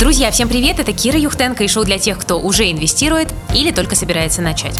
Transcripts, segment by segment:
Друзья, всем привет! Это Кира Юхтенко и шоу для тех, кто уже инвестирует или только собирается начать.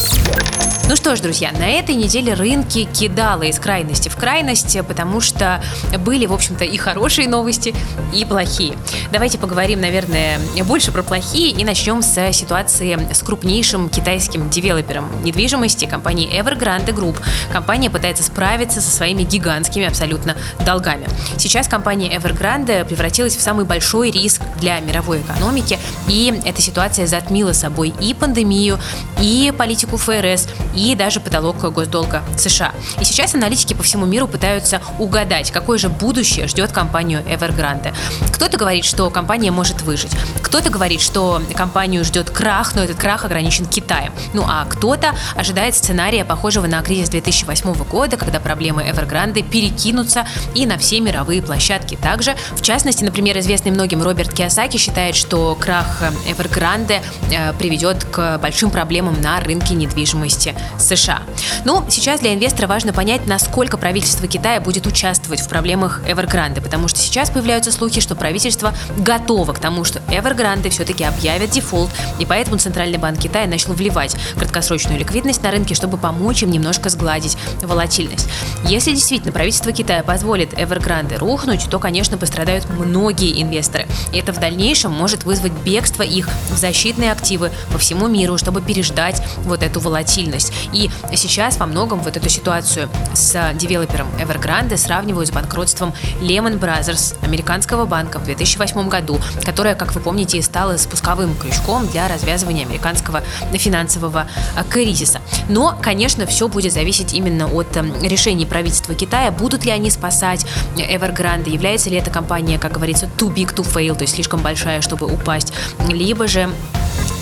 Ну что ж, друзья, на этой неделе рынки кидало из крайности в крайность, потому что были, в общем-то, и хорошие новости, и плохие. Давайте поговорим, наверное, больше про плохие и начнем с ситуации с крупнейшим китайским девелопером недвижимости, компанией Evergrande Group. Компания пытается справиться со своими гигантскими абсолютно долгами. Сейчас компания Evergrande превратилась в самый большой риск для мировой экономики, и эта ситуация затмила собой и пандемию, и политику ФРС, и даже потолок госдолга США. И сейчас аналитики по всему миру пытаются угадать, какое же будущее ждет компанию Evergrande. Кто-то говорит, что компания может выжить. Кто-то говорит, что компанию ждет крах, но этот крах ограничен Китаем. Ну а кто-то ожидает сценария, похожего на кризис 2008 года, когда проблемы Evergrande перекинутся и на все мировые площадки. Также, в частности, например, известный многим Роберт Киосаки считает, что крах Evergrande э, приведет к большим проблемам на рынке недвижимости США. Ну, сейчас для инвестора важно понять, насколько правительство Китая будет участвовать в проблемах Evergrande, потому что сейчас появляются слухи, что правительство готово к тому, что Evergrande все-таки объявят дефолт, и поэтому Центральный банк Китая начал вливать краткосрочную ликвидность на рынке, чтобы помочь им немножко сгладить волатильность. Если действительно правительство Китая позволит Evergrande рухнуть, то, конечно, пострадают многие инвесторы. И это в дальнейшем может вызвать бегство их в защитные активы по всему миру, чтобы переждать вот эту волатильность. И сейчас во многом вот эту ситуацию с девелопером Evergrande сравнивают с банкротством Lehman Brothers, американского банка в 2008 году, которая, как вы помните, стала спусковым крючком для развязывания американского финансового э, кризиса. Но, конечно, все будет зависеть именно от э, решений правительства Китая, будут ли они спасать Evergrande, является ли эта компания, как говорится, too big to fail, то есть слишком большая, чтобы упасть, либо же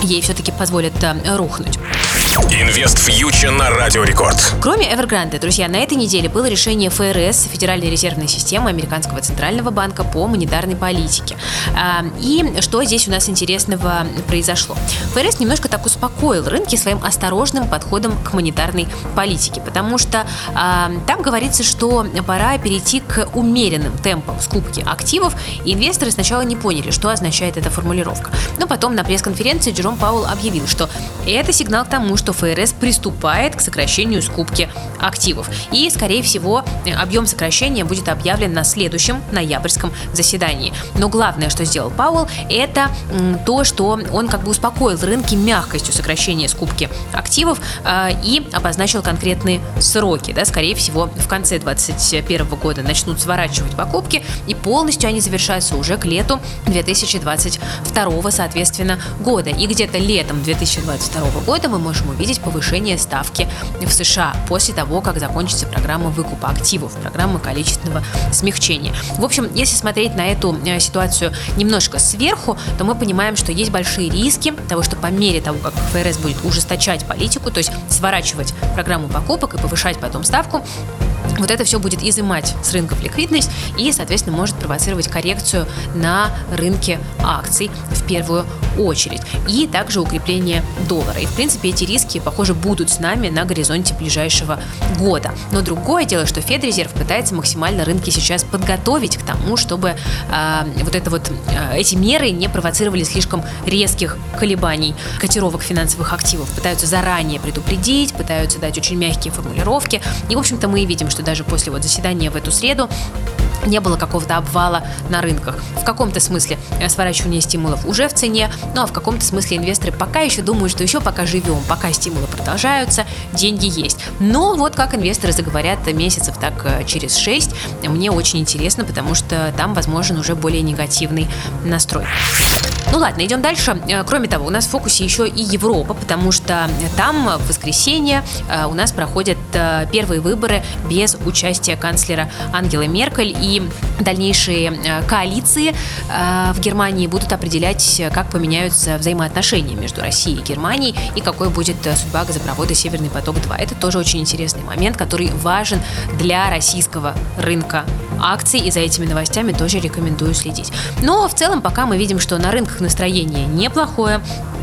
ей все-таки позволят э, рухнуть. Инвест фьючер на Радио Рекорд. Кроме Evergrande, друзья, на этой неделе было решение ФРС, Федеральной резервной системы Американского центрального банка по монетарной политике. А, и что здесь у нас интересного произошло? ФРС немножко так успокоил рынки своим осторожным подходом к монетарной политике, потому что а, там говорится, что пора перейти к умеренным темпам скупки активов, и инвесторы сначала не поняли, что означает эта формулировка. Но потом на пресс-конференции Джером Паул объявил, что это сигнал к тому, что ФРС приступает к сокращению скупки активов. И, скорее всего, объем сокращения будет объявлен на следующем ноябрьском заседании. Но главное, что сделал Пауэлл, это то, что он как бы успокоил рынки мягкостью сокращения скупки активов э, и обозначил конкретные сроки. Да, скорее всего, в конце 2021 года начнут сворачивать покупки, и полностью они завершаются уже к лету 2022, соответственно, года. И где-то летом 2022 года мы можем увидеть повышение ставки в США после того, как закончится программа выкупа активов, программа количественного смягчения. В общем, если смотреть на эту э, ситуацию немножко сверху, то мы понимаем, что есть большие риски того, что по мере того, как ФРС будет ужесточать политику, то есть сворачивать программу покупок и повышать потом ставку, вот это все будет изымать с рынков ликвидность и, соответственно, может провоцировать коррекцию на рынке акций в первую очередь. И также укрепление доллара. И, в принципе, эти риски, похоже, будут с нами на горизонте ближайшего года. Но другое дело, что Федрезерв пытается максимально рынки сейчас подготовить к тому, чтобы э, вот это вот э, эти меры не провоцировали слишком резких колебаний котировок финансовых активов. Пытаются заранее предупредить, пытаются дать очень мягкие формулировки. И, в общем-то, мы видим, что даже после вот заседания в эту среду не было какого-то обвала на рынках. В каком-то смысле э, сворачивание стимулов уже в цене, ну а в каком-то смысле инвесторы пока еще думают, что еще пока живем, пока стимулы продолжаются, деньги есть. Но вот как инвесторы заговорят месяцев так э, через 6, мне очень интересно, потому что там возможен уже более негативный настрой. Ну ладно, идем дальше. Э, кроме того, у нас в фокусе еще и Европа, потому что там в воскресенье у нас проходят первые выборы без участия канцлера Ангелы Меркель. И дальнейшие э, коалиции э, в Германии будут определять, как поменяются взаимоотношения между Россией и Германией и какой будет э, судьба газопровода «Северный поток-2». Это тоже очень интересный момент, который важен для российского рынка акций, и за этими новостями тоже рекомендую следить. Но в целом пока мы видим, что на рынках настроение неплохое,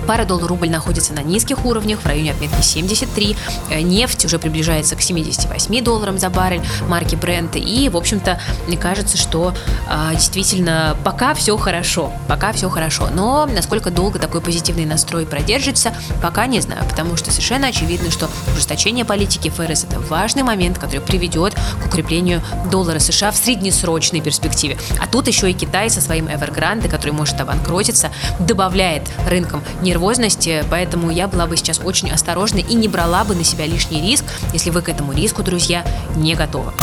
Пара доллар-рубль находится на низких уровнях, в районе отметки 73. Э, нефть уже приближается к 78 долларам за баррель марки Brent. И, в общем-то, мне кажется, что э, действительно пока все хорошо. Пока все хорошо. Но насколько долго такой позитивный настрой продержится, пока не знаю. Потому что совершенно очевидно, что ужесточение политики ФРС это важный момент, который приведет к укреплению доллара США в среднесрочной перспективе. А тут еще и Китай со своим Evergrande, который может обанкротиться, добавляет рынкам нервозности, поэтому я была бы сейчас очень осторожна и не брала бы на себя лишний риск, если вы к этому риску, друзья, не готовы.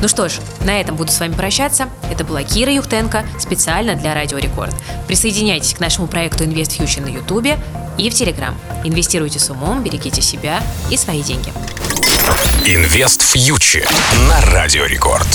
Ну что ж, на этом буду с вами прощаться. Это была Кира Юхтенко специально для Радио Рекорд. Присоединяйтесь к нашему проекту Invest Future на Ютубе и в Телеграм. Инвестируйте с умом, берегите себя и свои деньги. Invest Future на Радио Рекорд.